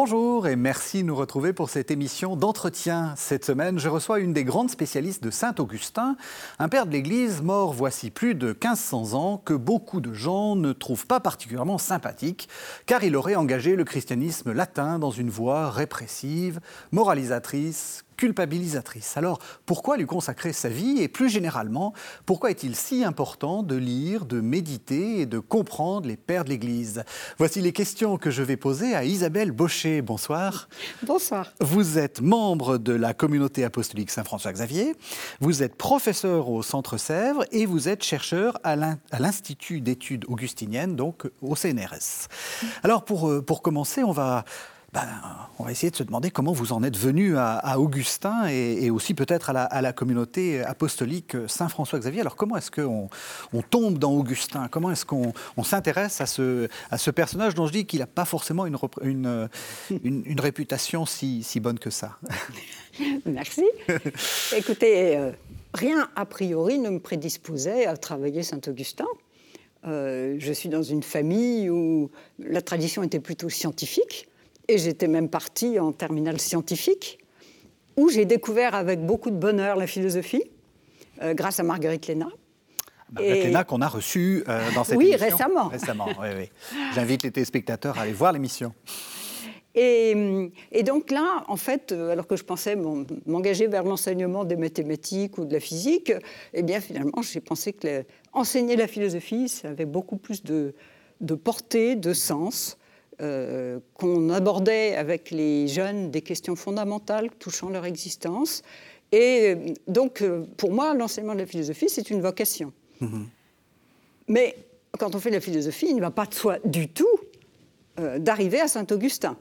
Bonjour et merci de nous retrouver pour cette émission d'entretien. Cette semaine, je reçois une des grandes spécialistes de Saint-Augustin, un père de l'Église mort voici plus de 1500 ans que beaucoup de gens ne trouvent pas particulièrement sympathique, car il aurait engagé le christianisme latin dans une voie répressive, moralisatrice, culpabilisatrice. Alors, pourquoi lui consacrer sa vie et plus généralement, pourquoi est-il si important de lire, de méditer et de comprendre les pères de l'Église? Voici les questions que je vais poser à Isabelle Baucher. Bonsoir. Bonsoir. Vous êtes membre de la communauté apostolique Saint-François-Xavier, vous êtes professeur au Centre Sèvres et vous êtes chercheur à l'Institut d'études augustiniennes, donc au CNRS. Alors, pour, euh, pour commencer, on va ben, on va essayer de se demander comment vous en êtes venu à, Augustin et, aussi peut-être à, la, communauté apostolique Saint-François-Xavier. Alors comment est-ce qu'on on tombe dans Augustin? Comment est-ce qu'on s'intéresse à ce, à ce personnage dont je dis qu'il n'a pas forcément une, une, une, réputation si, si, bonne que ça? Merci. Écoutez, euh, rien a priori ne me prédisposait à travailler Saint-Augustin. Euh, je suis dans une famille où la tradition était plutôt scientifique. Et j'étais même partie en terminale scientifique, où j'ai découvert avec beaucoup de bonheur la philosophie, euh, grâce à Marguerite Léna. Marguerite Léna qu'on a reçue euh, dans cette oui, émission. Récemment. Récemment. Oui, oui. J'invite les téléspectateurs à aller voir l'émission. Et, et, donc là, en fait, euh, alors que je pensais m'engager vers l'enseignement des mathématiques ou de la physique, eh bien finalement, j'ai pensé que enseigner la philosophie, ça avait beaucoup plus de, de portée, de sens. Euh, qu'on abordait avec les jeunes des questions fondamentales touchant leur existence. Et euh, donc, euh, pour moi, l'enseignement de la philosophie, c'est une vocation. Mhm. Mais quand on fait de la philosophie, il ne va pas de soi du tout d'arriver à Saint-Augustin.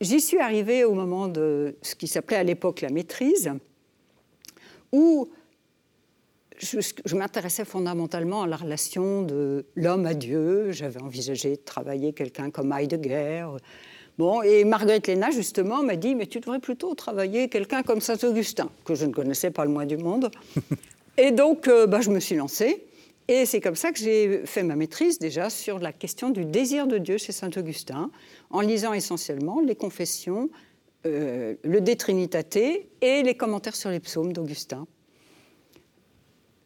J'y suis arrivée au moment de ce qui s'appelait à l'époque la maîtrise, où je, m'intéressais fondamentalement à la relation de l'homme à Dieu. J'avais envisagé de travailler quelqu'un comme Heidegger. Bon, et Marguerite Léna, justement, m'a dit Mais tu devrais plutôt travailler quelqu'un comme Saint-Augustin, que je ne connaissais pas le moins du monde. et donc, euh, bah, je me suis lancée. Et c'est comme ça que j'ai fait ma maîtrise déjà sur la question du désir de Dieu chez Saint-Augustin, en lisant essentiellement les confessions, euh, le De Trinitate et les commentaires sur les psaumes d'Augustin.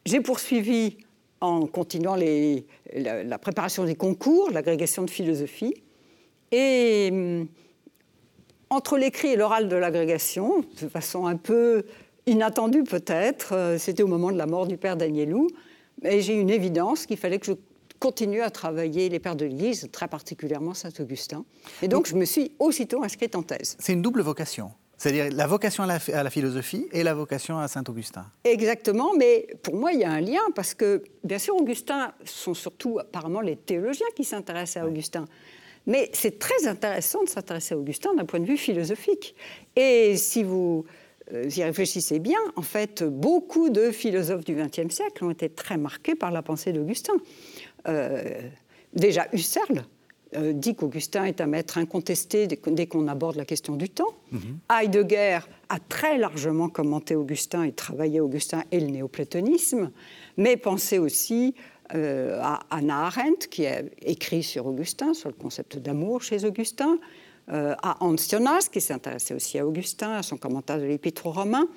J'ai poursuivi en continuant la, préparation des concours, l'agrégation de philosophie. Et hum, entre l'écrit et l'oral de l'agrégation, de façon un peu inattendue peut-être, euh, c'était au moment de la mort du père Danielou, mais j'ai une évidence qu'il fallait que je continue à travailler les pères de l'Église, très particulièrement Saint-Augustin. Et donc, je me suis aussitôt inscrite en thèse. C'est une double vocation c'est-à-dire la vocation à la, philosophie et la vocation à Saint-Augustin. Exactement, mais pour moi, il y a un lien parce que, bien sûr, Augustin sont surtout apparemment les théologiens qui s'intéressent à Augustin. Mais c'est très intéressant de s'intéresser à Augustin d'un point de vue philosophique. Et si vous euh, y réfléchissez bien, en fait, beaucoup de philosophes du XXe siècle ont été très marqués par la pensée d'Augustin. Euh, déjà Husserl, euh, dit qu'Augustin est un maître incontesté dès qu'on aborde la question du temps. Mhm. Heidegger a très largement commenté Augustin et travaillé Augustin et le néoplatonisme, mais pensez aussi euh, à Anna Arendt, qui a écrit sur Augustin, sur le concept d'amour chez Augustin, euh, à Hans Jonas, qui s'est intéressé aussi à Augustin, à son commentaire de l'Épître aux Romains.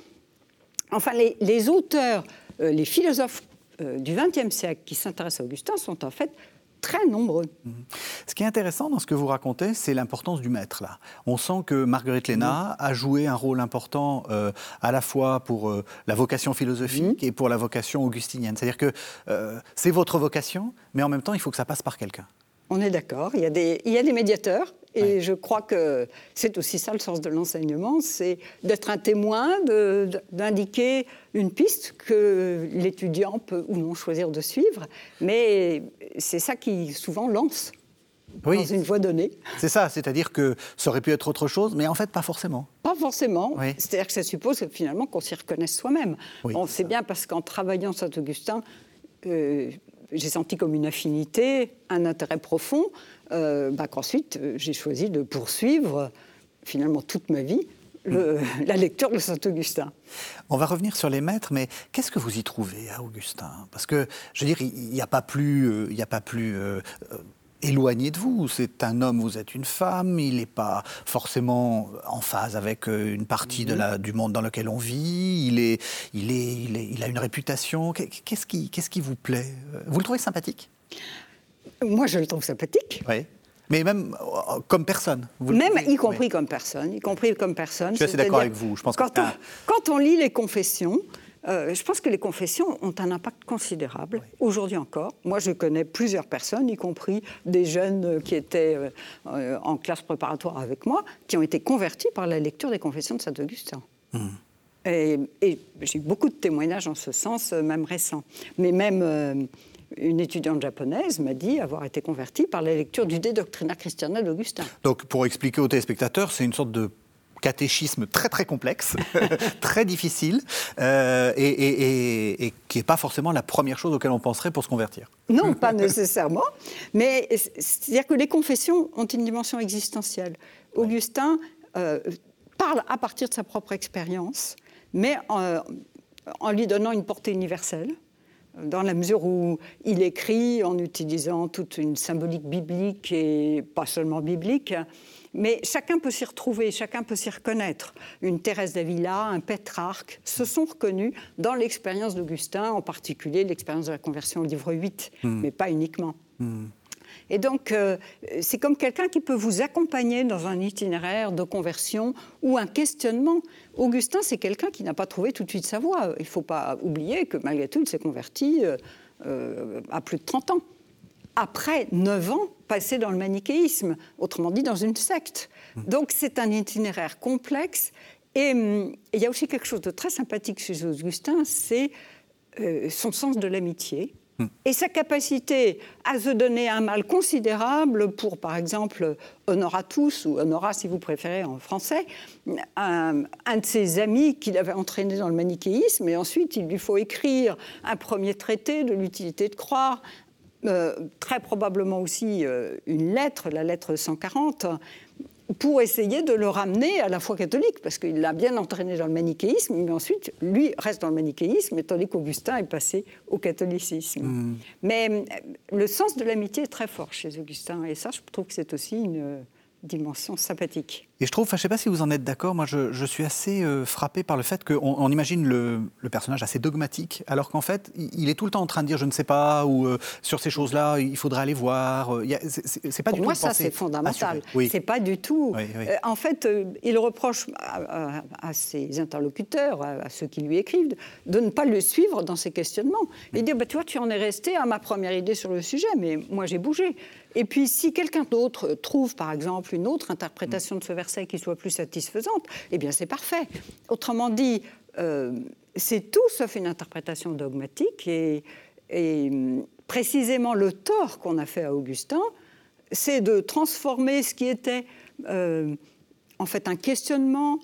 Enfin, les, les auteurs, les philosophes du XXe siècle qui s'intéressent à Augustin sont en fait très nombreux. Ce qui est intéressant dans ce que vous racontez, c'est l'importance du maître. Là. On sent que Marguerite Léna a joué un rôle important euh, à la fois pour euh, la vocation philosophique mhm. et pour la vocation augustinienne. C'est-à-dire que euh, c'est votre vocation, mais en même temps, il faut que ça passe par quelqu'un. On est d'accord. Il, y a des, il y a des médiateurs. Et je crois que c'est aussi ça le sens de l'enseignement, c'est d'être un témoin, d'indiquer une piste que l'étudiant peut ou non choisir de suivre. Mais c'est ça qui souvent lance dans une voie donnée. C'est ça, c'est-à-dire que ça aurait pu être autre chose, mais en fait pas forcément. Pas forcément. C'est-à-dire que ça suppose finalement qu'on s'y reconnaisse soi-même. On sait bien parce qu'en travaillant Saint-Augustin, euh, j'ai senti comme une affinité, un intérêt profond, euh, bah, qu'ensuite euh, j'ai choisi de poursuivre finalement toute ma vie la lecture de Saint-Augustin. On va revenir sur les maîtres, mais qu'est-ce que vous y trouvez à Augustin? Parce que, je veux dire, il n'y a pas plus, il y a pas plus éloigné de vous. C'est un homme, vous êtes une femme, il n'est pas forcément en phase avec euh, une partie de la, du monde dans lequel on vit, il, est, il, est, il, est, il a une réputation. Qu'est-ce qui, qu'est-ce qui vous plaît? Vous le trouvez sympathique? Moi, je le trouve sympathique. Oui. Mais même euh, comme personne. même y compris comme personne, y compris comme personne. Je suis assez d'accord avec vous. Je pense quand, que on, quand on lit les confessions, euh, je pense que les confessions ont un impact considérable, aujourd'hui encore. Moi, je connais plusieurs personnes, y compris des jeunes qui étaient euh, en classe préparatoire avec moi, qui ont été convertis par la lecture des confessions de Saint-Augustin. Hmm. Et, j'ai beaucoup de témoignages en ce sens, même récents. Mais même une étudiante japonaise m'a dit avoir été convertie par la lecture du De Doctrina Christiana d'Augustin. Donc, pour expliquer aux téléspectateurs, c'est une sorte de catéchisme très très complexe, très difficile, euh, et, qui n'est pas forcément la première chose auquel on penserait pour se convertir. Non, pas nécessairement, mais c'est-à-dire que les confessions ont une dimension existentielle. Augustin euh, parle à partir de sa propre expérience, mais en lui donnant une portée universelle dans la mesure où il écrit en utilisant toute une symbolique biblique et pas seulement biblique, mais chacun peut s'y retrouver, chacun peut s'y reconnaître. Une Thérèse d'Avila, un Pétrarque se sont reconnus dans l'expérience d'Augustin, en particulier l'expérience de la conversion au livre 8, hmm. mais pas uniquement. Hmm. Et donc, euh, c'est comme quelqu'un qui peut vous accompagner dans un itinéraire de conversion ou un questionnement. Augustin, c'est quelqu'un qui n'a pas trouvé tout de suite sa voie. Il ne faut pas oublier que malgré tout, il s'est converti euh, euh, à plus de 30 ans. Après 9 ans passés dans le manichéisme, autrement dit dans une secte. Donc c'est un itinéraire complexe. Et hum, il y a aussi quelque chose de très sympathique chez Augustin, c'est son sens de l'amitié et sa capacité à se donner un mal considérable pour, par exemple, Honoratus, ou Honora si vous préférez en français, un, de ses amis qu'il avait entraîné dans le manichéisme, et ensuite il lui faut écrire un premier traité de l'utilité de croire, euh, très probablement aussi euh, une lettre, la lettre 140, pour essayer de le ramener à la foi catholique, parce qu'il l'a bien entraîné dans le manichéisme, mais ensuite, lui reste dans le manichéisme, tandis qu'Augustin est passé au catholicisme. Hmm. Mais euh, le sens de l'amitié est très fort chez Augustin, et ça, je trouve que c'est aussi une dimension sympathique. Et je trouve, je ne sais pas si vous en êtes d'accord, moi je, suis assez euh, frappé par le fait qu'on on imagine le, personnage assez dogmatique, alors qu'en fait il est tout le temps en train de dire je ne sais pas, ou euh, sur ces choses-là il faudrait aller voir. Euh, c'est pas Pour du moi, ça c'est fondamental. Oui. C'est pas du tout. en fait, il reproche à, ses interlocuteurs, à, ceux qui lui écrivent, de ne pas le suivre dans ses questionnements. Il dit bah, Tu vois, tu en es resté à ma première idée sur le sujet, mais moi j'ai bougé. Et puis, si quelqu'un d'autre trouve, par exemple, une autre interprétation de ce verset qui soit plus satisfaisante, eh bien, c'est parfait. Autrement dit, euh, c'est tout sauf une interprétation dogmatique. Et, précisément, le tort qu'on a fait à Augustin, c'est de transformer ce qui était euh, en fait un questionnement,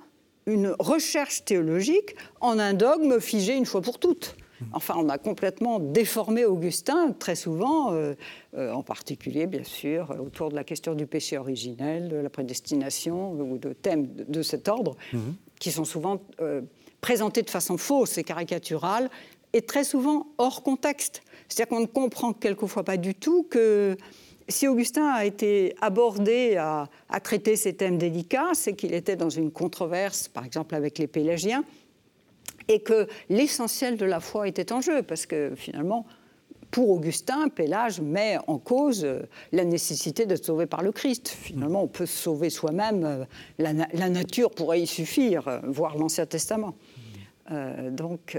une recherche théologique, en un dogme figé une fois pour toutes. Enfin, on a complètement déformé Augustin, très souvent, euh, euh, en particulier, bien sûr, autour de la question du péché originel, de la prédestination, ou de thèmes de, cet ordre, mhm. qui sont souvent euh, présentés de façon fausse et caricaturale, et très souvent hors contexte. C'est-à-dire qu'on ne comprend quelquefois pas du tout que si Augustin a été abordé à, à traiter ces thèmes délicats, c'est qu'il était dans une controverse, par exemple avec les Pélagiens, et que l'essentiel de la foi était en jeu, parce que finalement, pour Augustin, Pélage met en cause euh, la nécessité d'être sauvé par le Christ. Finalement, on peut se sauver soi-même, euh, la, nature pourrait y suffire, euh, voir l'Ancien Testament. donc,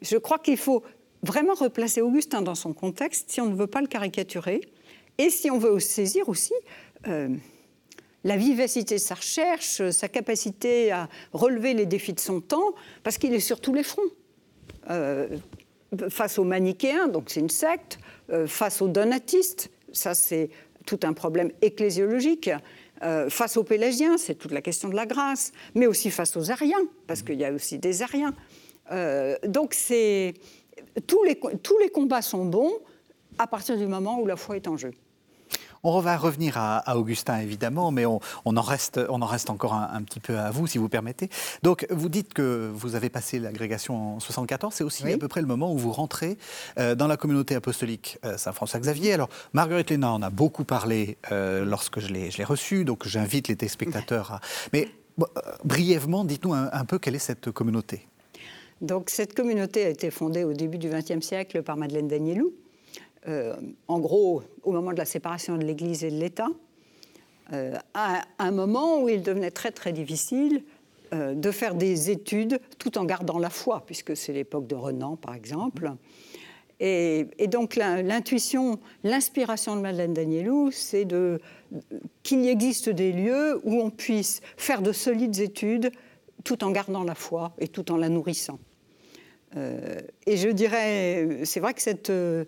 je crois qu'il faut vraiment replacer Augustin dans son contexte si on ne veut pas le caricaturer, et si on veut saisir aussi la vivacité de sa recherche, sa capacité à relever les défis de son temps, parce qu'il est sur tous les fronts. Euh, face aux manichéens, donc c'est une secte, euh, face aux donatistes, ça c'est tout un problème ecclésiologique, euh, face aux pélagiens, c'est toute la question de la grâce, mais aussi face aux ariens, parce qu'il y a aussi des ariens. donc c'est tous les, tous les combats sont bons à partir du moment où la foi est en jeu. On va revenir à, Augustin, évidemment, mais on, en reste, on en reste encore un, petit peu à vous, si vous permettez. Donc, vous dites que vous avez passé l'agrégation en 74. C'est aussi à peu près le moment où vous rentrez euh, dans la communauté apostolique euh, Saint-François-Xavier. Alors, Marguerite Léna en a beaucoup parlé euh, lorsque je l'ai reçue, donc j'invite les téléspectateurs à... Mais brièvement, dites-nous un, peu quelle est cette communauté? Donc, cette communauté a été fondée au début du XXe siècle par Madeleine Danielou en gros, au moment de la séparation de l'Église et de l'État, euh, à un moment où il devenait très très difficile euh, de faire des études tout en gardant la foi, puisque c'est l'époque de Renan, par exemple. Et, donc l'intuition, l'inspiration de Madeleine Danielou, c'est qu'il y existe des lieux où on puisse faire de solides études tout en gardant la foi et tout en la nourrissant. et je dirais, c'est vrai que cette euh,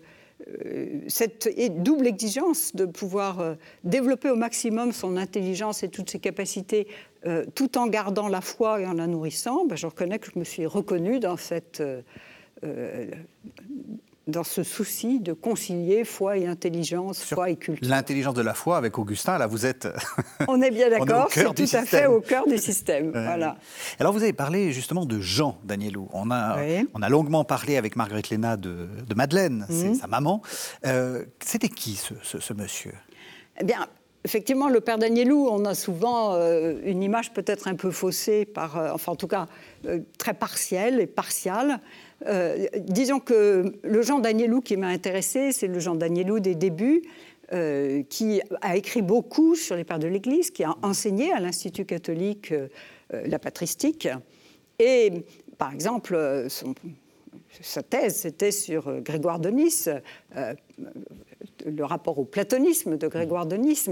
cette double exigence de pouvoir euh, développer au maximum son intelligence et toutes ses capacités euh, tout en gardant la foi et en la nourrissant, ben, je reconnais que je me suis reconnue dans cette, dans ce souci de concilier foi et intelligence, foi et culture. L'intelligence de la foi avec Augustin, là, vous êtes. On est bien d'accord, c'est tout à fait au cœur du système. voilà. Alors, vous avez parlé justement de Jean Danielou. On a, on a longuement parlé avec Marguerite Léna de, Madeleine, c'est mhm. sa maman. Euh, c'était qui ce, monsieur? Eh bien, Effectivement, le père Danielou, on a souvent euh, une image peut-être un peu faussée, par, euh, enfin en tout cas très partielle et partiale. Euh, disons que le Jean Danielou qui m'a intéressé, c'est le Jean Danielou des débuts, euh, qui a écrit beaucoup sur les pères de l'Église, qui a enseigné à l'Institut catholique euh, la patristique. Et par exemple, sa thèse, c'était sur Grégoire de Nice, le rapport au platonisme de Grégoire de Nice.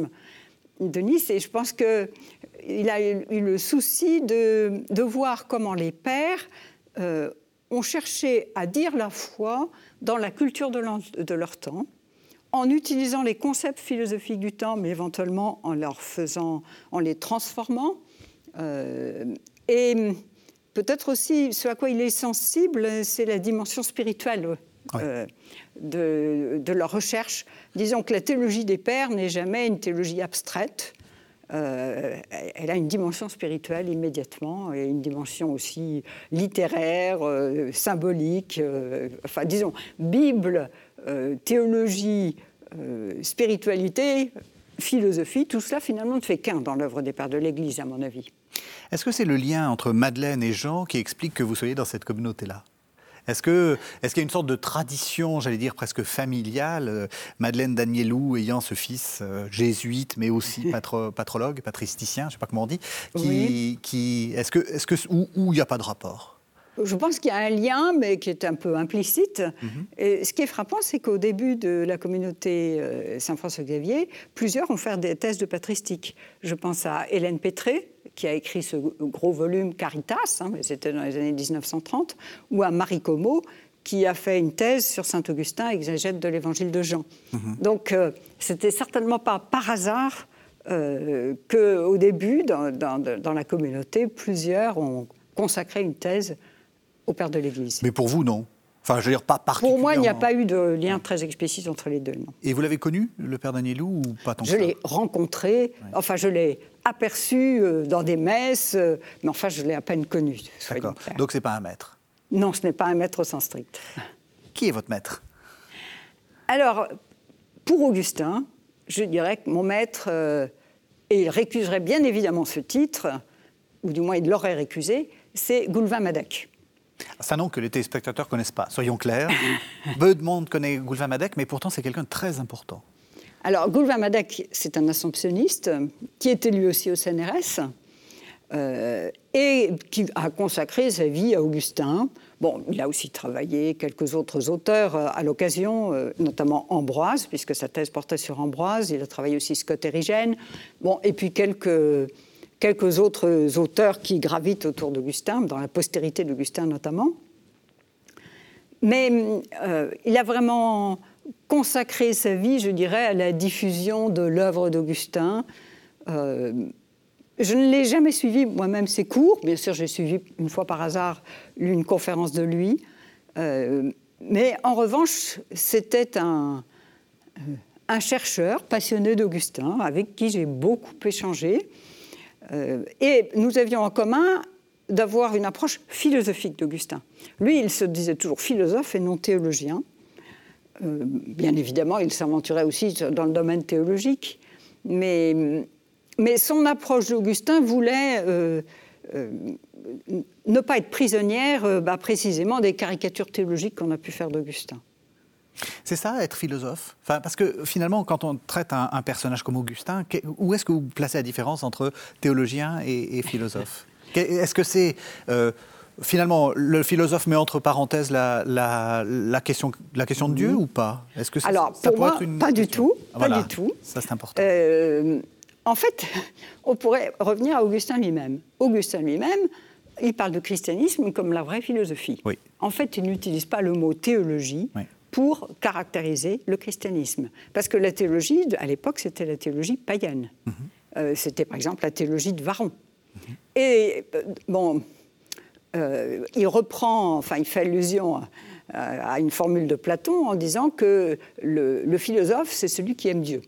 Et je pense qu'il a eu le souci de, de, voir comment les pères ont cherché à dire la foi dans la culture de, leur temps, en utilisant les concepts philosophiques du temps, mais éventuellement en leur faisant, en les transformant. Euh, et peut-être aussi, ce à quoi il est sensible, c'est la dimension spirituelle euh, de, de, leur recherche. Disons que la théologie des pères n'est jamais une théologie abstraite. Euh, elle a une dimension spirituelle immédiatement et une dimension aussi littéraire, euh, symbolique. Euh, enfin, disons, Bible, théologie, spiritualité, philosophie, tout cela finalement ne fait qu'un dans l'œuvre des pères de l'Église, à mon avis. Est-ce que c'est le lien entre Madeleine et Jean qui explique que vous soyez dans cette communauté-là? Est-ce qu'il est y a une sorte de tradition, j'allais dire presque familiale, euh, Madeleine Danielou ayant ce fils euh, jésuite, mais aussi patrologue, patristicien, je ne sais pas comment on dit, qui, qui est-ce que, est que, où il n'y a pas de rapport? Je pense qu'il y a un lien, mais qui est un peu implicite. Mhm. Et ce qui est frappant, c'est qu'au début de la communauté euh, Saint-François-Xavier, plusieurs ont fait des thèses de patristique. Je pense à Hélène Pétré, qui a écrit ce gros volume Caritas, hein, c'était dans les années 1930, ou à Marie Como, qui a fait une thèse sur Saint-Augustin, exégète de l'évangile de Jean. Mhm. Donc, euh, c'était certainement pas par hasard euh, qu'au début, dans, dans, la communauté, plusieurs ont consacré une thèse au père de l'Église. Mais pour vous, non Enfin, je veux dire, pas particulièrement. Pour moi, il n'y a pas eu de lien très explicite entre les deux, non. Et vous l'avez connu, le père Danielou, ou pas tant Je l'ai rencontré, enfin, je l'ai aperçu euh, dans des messes, euh, mais enfin, je l'ai à peine connu. D'accord. Donc, c'est pas un maître Non, ce n'est pas un maître au sens strict. Qui est votre maître? Alors, pour Augustin, je dirais que mon maître, euh, et il récuserait bien évidemment ce titre, ou du moins il l'aurait récusé, c'est Goulvin Madec. C'est un nom que les téléspectateurs ne connaissent pas, soyons clairs. Peu de monde connaît Goulvin Madec, mais pourtant c'est quelqu'un de très important. Alors, Goulvin Madec, c'est un assomptionniste qui était lui aussi au CNRS euh, et qui a consacré sa vie à Augustin. Bon, il a aussi travaillé quelques autres auteurs euh, à l'occasion, euh, notamment Ambroise, puisque sa thèse portait sur Ambroise. Il a travaillé aussi Scott Érigène. Bon, et puis quelques quelques autres auteurs qui gravitent autour d'Augustin, dans la postérité d'Augustin notamment. Mais euh, il a vraiment consacré sa vie, je dirais, à la diffusion de l'œuvre d'Augustin. Euh, je ne l'ai jamais suivi moi-même ses cours. Bien sûr, j'ai suivi une fois par hasard une conférence de lui. Euh, mais en revanche, c'était un, un chercheur passionné d'Augustin, avec qui j'ai beaucoup échangé. Euh, et nous avions en commun d'avoir une approche philosophique d'Augustin. Lui, il se disait toujours philosophe et non théologien. Euh, bien évidemment, il s'aventurait aussi dans le domaine théologique, mais, mais son approche d'Augustin voulait euh, ne pas être prisonnière bah, précisément des caricatures théologiques qu'on a pu faire d'Augustin. C'est ça, être philosophe? Enfin, Parce que finalement, quand on traite un, personnage comme Augustin, où est-ce que vous placez la différence entre théologien et, philosophe? Est-ce que c'est... Euh, finalement, le philosophe met entre parenthèses la, la, question, la question de Dieu ou pas? Est-ce que ça, Alors, pour moi, être une pas du tout. pas du tout. Ça, c'est important. Euh, en fait, on pourrait revenir à Augustin lui-même. Augustin lui-même, il parle de christianisme comme la vraie philosophie. Oui. En fait, il n'utilise pas le mot théologie. Oui pour caractériser le christianisme. Parce que la théologie, à l'époque, c'était la théologie païenne. Mhm. Euh, c'était par exemple la théologie de Varon. Mhm. Et euh, bon, euh, il reprend, enfin, il fait allusion à, une formule de Platon en disant que le, philosophe, c'est celui qui aime Dieu.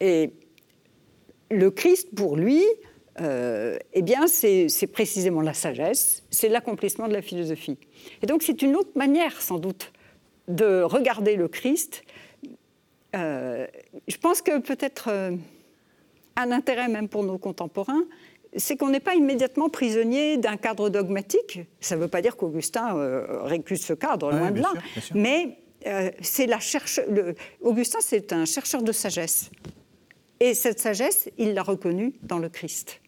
Et le Christ, pour lui, eh bien, c'est précisément la sagesse, c'est l'accomplissement de la philosophie. Et donc, c'est une autre manière, sans doute, de regarder le Christ, euh, je pense que peut-être euh, un intérêt même pour nos contemporains, c'est qu'on n'est pas immédiatement prisonnier d'un cadre dogmatique. Ça ne veut pas dire qu'Augustin euh, récuse ce cadre, loin de là. Mais c'est la cherche... Augustin, c'est un chercheur de sagesse. Et cette sagesse, il l'a reconnue dans le Christ.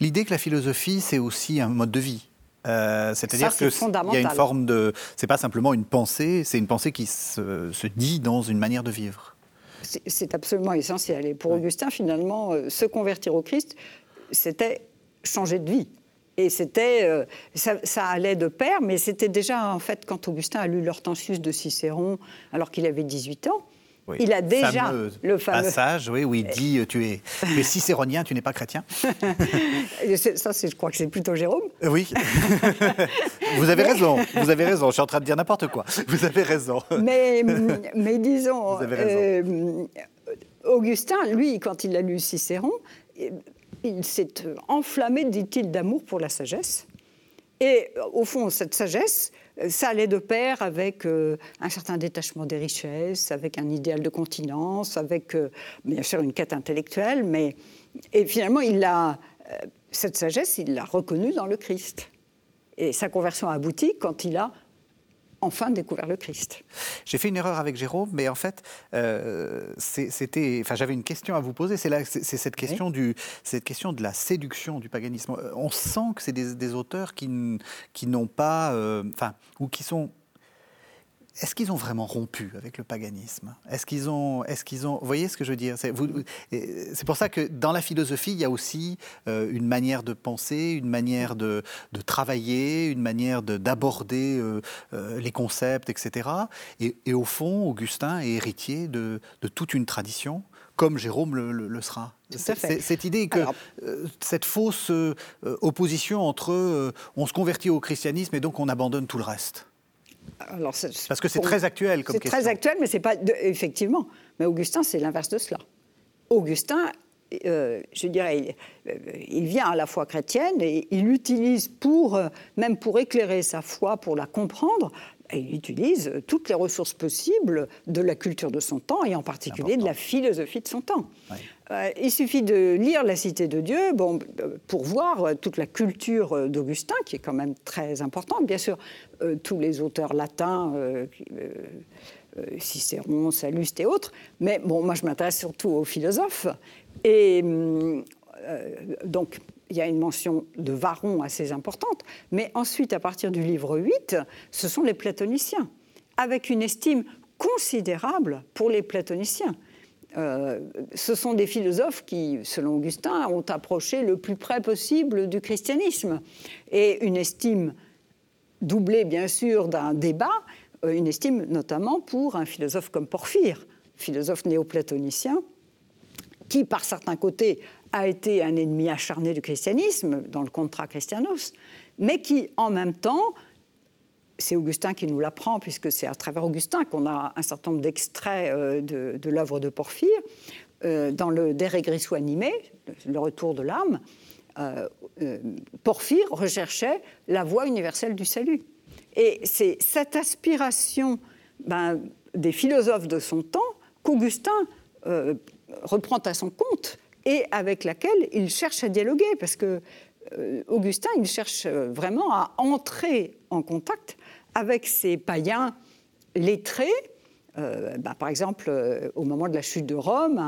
L'idée que la philosophie, c'est aussi un mode de vie. Euh, c'est-à-dire qu'il y a une forme de. C'est pas simplement une pensée, c'est une pensée qui se, dit dans une manière de vivre. C'est absolument essentiel. Et pour Augustin, finalement, euh, se convertir au Christ, c'était changer de vie. Et c'était, euh, ça, ça, allait de pair, mais c'était déjà, en fait, quand Augustin a lu l'Hortensius de Cicéron, alors qu'il avait 18 ans, il a déjà le fameux passage oui, où il dit euh, tu es, tu es cicéronien, tu n'es pas chrétien. Ça, je crois que c'est plutôt Jérôme. Euh, oui. vous avez raison. Vous avez raison. Je suis en train de dire n'importe quoi. Vous avez raison. Mais, mais disons, euh, Augustin, lui, quand il a lu Cicéron, il s'est enflammé, dit-il, d'amour pour la sagesse. Et au fond, cette sagesse, ça allait de pair avec euh, un certain détachement des richesses, avec un idéal de continence, avec euh, bien sûr une quête intellectuelle, mais et finalement il a euh, cette sagesse, il l'a reconnue dans le Christ. Et sa conversion a abouti quand il a enfin découvert le Christ. J'ai fait une erreur avec Jérôme, mais en fait, euh, c'était, enfin, j'avais une question à vous poser. C'est, cette question du, cette question de la séduction du paganisme. Euh, on sent que c'est des, auteurs qui, qui n'ont pas, euh, enfin, ou qui sont est-ce qu'ils ont vraiment rompu avec le paganisme? Est-ce qu'ils ont, est-ce qu'ils ont, vous voyez ce que je veux dire? C'est, pour ça que dans la philosophie, il y a aussi euh, une manière de penser, une manière de, de travailler, une manière de, d'aborder euh, euh, les concepts, etc. Et, et, au fond, Augustin est héritier de, de toute une tradition comme Jérôme le, sera. Cette idée que cette fausse opposition entre on se convertit au christianisme et donc on abandonne tout le reste. Parce que c'est très actuel comme question. C'est très actuel, mais c'est pas. effectivement. Mais Augustin, c'est l'inverse de cela. Augustin, euh, je dirais, euh, il, vient à la foi chrétienne et il utilise pour, euh, même pour éclairer sa foi, pour la comprendre, il utilise toutes les ressources possibles de la culture de son temps et en particulier de la philosophie de son temps. Il suffit de lire La Cité de Dieu pour voir toute la culture d'Augustin, qui est quand même très importante. Bien sûr, tous les auteurs latins, Cicéron, Salluste et autres, mais bon, moi je m'intéresse surtout aux philosophes. Et euh, donc, il y a une mention de Varron assez importante, mais ensuite, à partir du livre 8, ce sont les platoniciens, avec une estime considérable pour les platoniciens. Euh, ce sont des philosophes qui, selon Augustin, ont approché le plus près possible du christianisme. Et une estime doublée, bien sûr, d'un débat, euh, une estime notamment pour un philosophe comme Porphyre, philosophe néoplatonicien, qui, par certains côtés, a été un ennemi acharné du christianisme dans le Contra Christianos, mais qui, en même temps, c'est Augustin qui nous l'apprend, puisque c'est à travers Augustin qu'on a un certain nombre d'extraits euh, de, l'œuvre de Porphyre. Euh, dans le De animé, le retour de l'âme, euh, Porphyre recherchait la voie universelle du salut. Et c'est cette aspiration ben, des philosophes de son temps qu'Augustin reprend à son compte et avec laquelle il cherche à dialoguer, parce que Augustin, il cherche vraiment à entrer en contact avec ces païens lettrés. Euh, bah, par exemple, euh, au moment de la chute de Rome,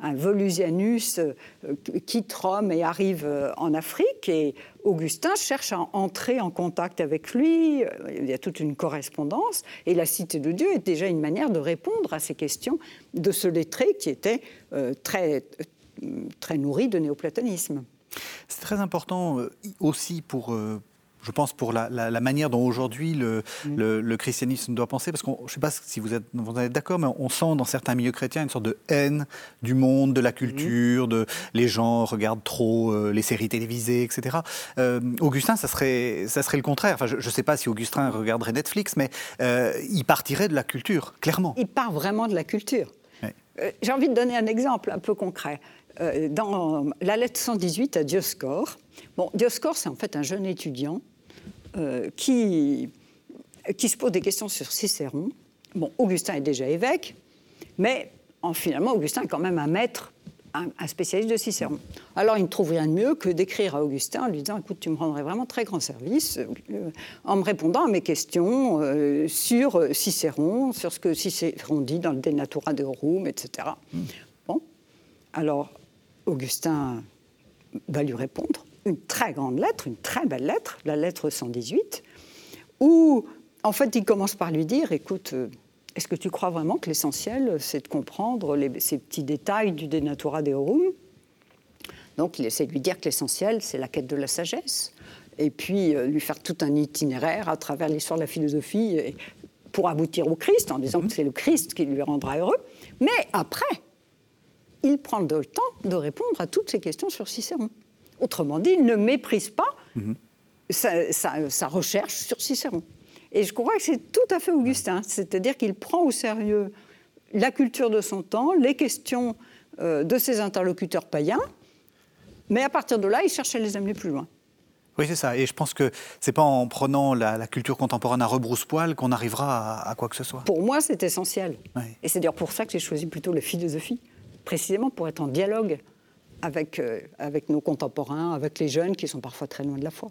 un, Volusianus euh, quitte Rome et arrive en Afrique, et Augustin cherche à entrer en contact avec lui. Il y a toute une correspondance, et la Cité de Dieu est déjà une manière de répondre à ces questions de ce lettré qui était très, très nourri de néoplatonisme. C'est très important aussi pour, je pense, pour la, manière dont aujourd'hui le, christianisme doit penser, parce que je ne sais pas si vous êtes, vous êtes d'accord, mais on sent dans certains milieux chrétiens une sorte de haine du monde, de la culture, de les gens regardent trop euh, les séries télévisées, etc. Euh, Augustin, ça serait, ça serait le contraire. Enfin, je ne sais pas si Augustin regarderait Netflix, mais euh, il partirait de la culture, clairement. Il part vraiment de la culture. J'ai envie de donner un exemple un peu concret. dans la lettre 118 à Dioscore, bon, Dioscore, c'est en fait un jeune étudiant euh, qui, qui se pose des questions sur Cicéron. Bon, Augustin est déjà évêque, mais en, finalement, Augustin est quand même un maître, un, spécialiste de Cicéron. Alors, il ne trouve rien de mieux que d'écrire à Augustin en lui disant Écoute, tu me rendrais vraiment très grand service euh, en me répondant à mes questions euh, sur Cicéron, sur ce que Cicéron dit dans le De Natura Deorum, etc. Bon, alors, Augustin va lui répondre une très grande lettre, une très belle lettre, la lettre 118, où en fait il commence par lui dire, écoute, euh, est-ce que tu crois vraiment que l'essentiel, c'est de comprendre ces petits détails du De Natura Deorum? Donc il essaie de lui dire que l'essentiel, c'est la quête de la sagesse, et puis euh, lui faire tout un itinéraire à travers l'histoire de la philosophie pour aboutir au Christ, en disant que c'est le Christ qui lui rendra heureux. Mais après, il prend le temps de répondre à toutes ces questions sur Cicéron. Autrement dit, il ne méprise pas sa, recherche sur Cicéron. Et je crois que c'est tout à fait Augustin, c'est-à-dire qu'il prend au sérieux la culture de son temps, les questions euh, de ses interlocuteurs païens, mais à partir de là, il cherche à les amener plus loin. Oui, c'est ça. Et je pense que c'est pas en prenant la, culture contemporaine à rebrousse-poil qu'on arrivera à, quoi que ce soit. Pour moi, c'est essentiel. Et c'est d'ailleurs pour ça que j'ai choisi plutôt la philosophie, précisément pour être en dialogue avec, euh, avec nos contemporains, avec les jeunes qui sont parfois très loin de la foi.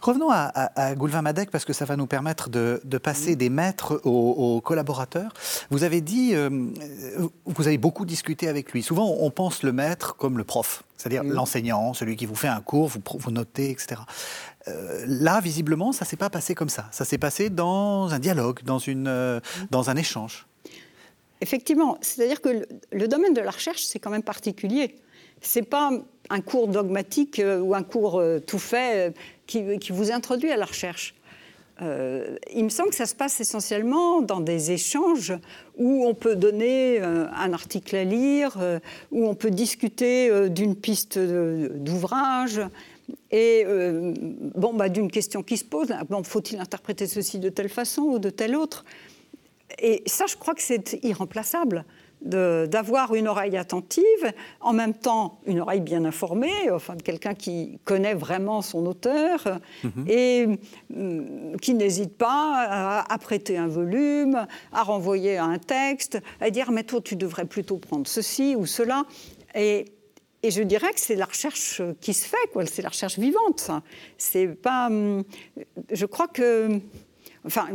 Revenons à, à, Goulvin Madec parce que ça va nous permettre de, de passer des maîtres aux, collaborateurs. Vous avez dit, euh, vous avez beaucoup discuté avec lui. Souvent, on pense le maître comme le prof, c'est-à-dire l'enseignant, celui qui vous fait un cours, vous, vous notez, etc. Euh, là, visiblement, ça s'est pas passé comme ça. Ça s'est passé dans un dialogue, dans, une, dans un échange. Effectivement, c'est-à-dire que le domaine de la recherche, c'est quand même particulier c'est pas un cours dogmatique euh, ou un cours euh, tout fait euh, qui, vous introduit à la recherche. il me semble que ça se passe essentiellement dans des échanges où on peut donner un article à lire, où on peut discuter d'une piste d'ouvrage et bon, bah, d'une question qui se pose. Bon, faut-il interpréter ceci de telle façon ou de telle autre? Et ça, je crois que c'est irremplaçable d'avoir une oreille attentive, en même temps une oreille bien informée, enfin de quelqu'un qui connaît vraiment son auteur mhm. et mm, qui n'hésite pas à, prêter un volume, à renvoyer un texte, à dire mais toi tu devrais plutôt prendre ceci ou cela. Et, et je dirais que c'est la recherche qui se fait, c'est la recherche vivante. C'est pas, mm, je crois que Enfin,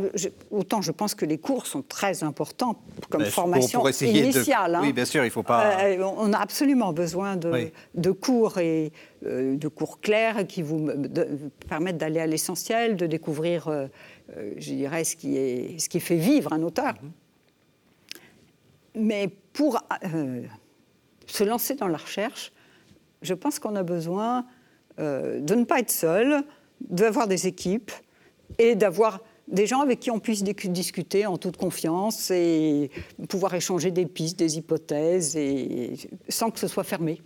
autant je pense que les cours sont très importants comme formation initiale. Hein. Oui, bien sûr, il ne faut pas. Euh, on a absolument besoin de, cours et euh, de cours clairs qui vous permettent d'aller à l'essentiel, de découvrir, euh, je dirais, ce qui, est, ce qui fait vivre un auteur. Mm-hmm. Mais pour se lancer dans la recherche, je pense qu'on a besoin de ne pas être seul, d'avoir des équipes et d'avoir des gens avec qui on puisse discuter en toute confiance et pouvoir échanger des pistes, des hypothèses, et sans que ce soit fermé.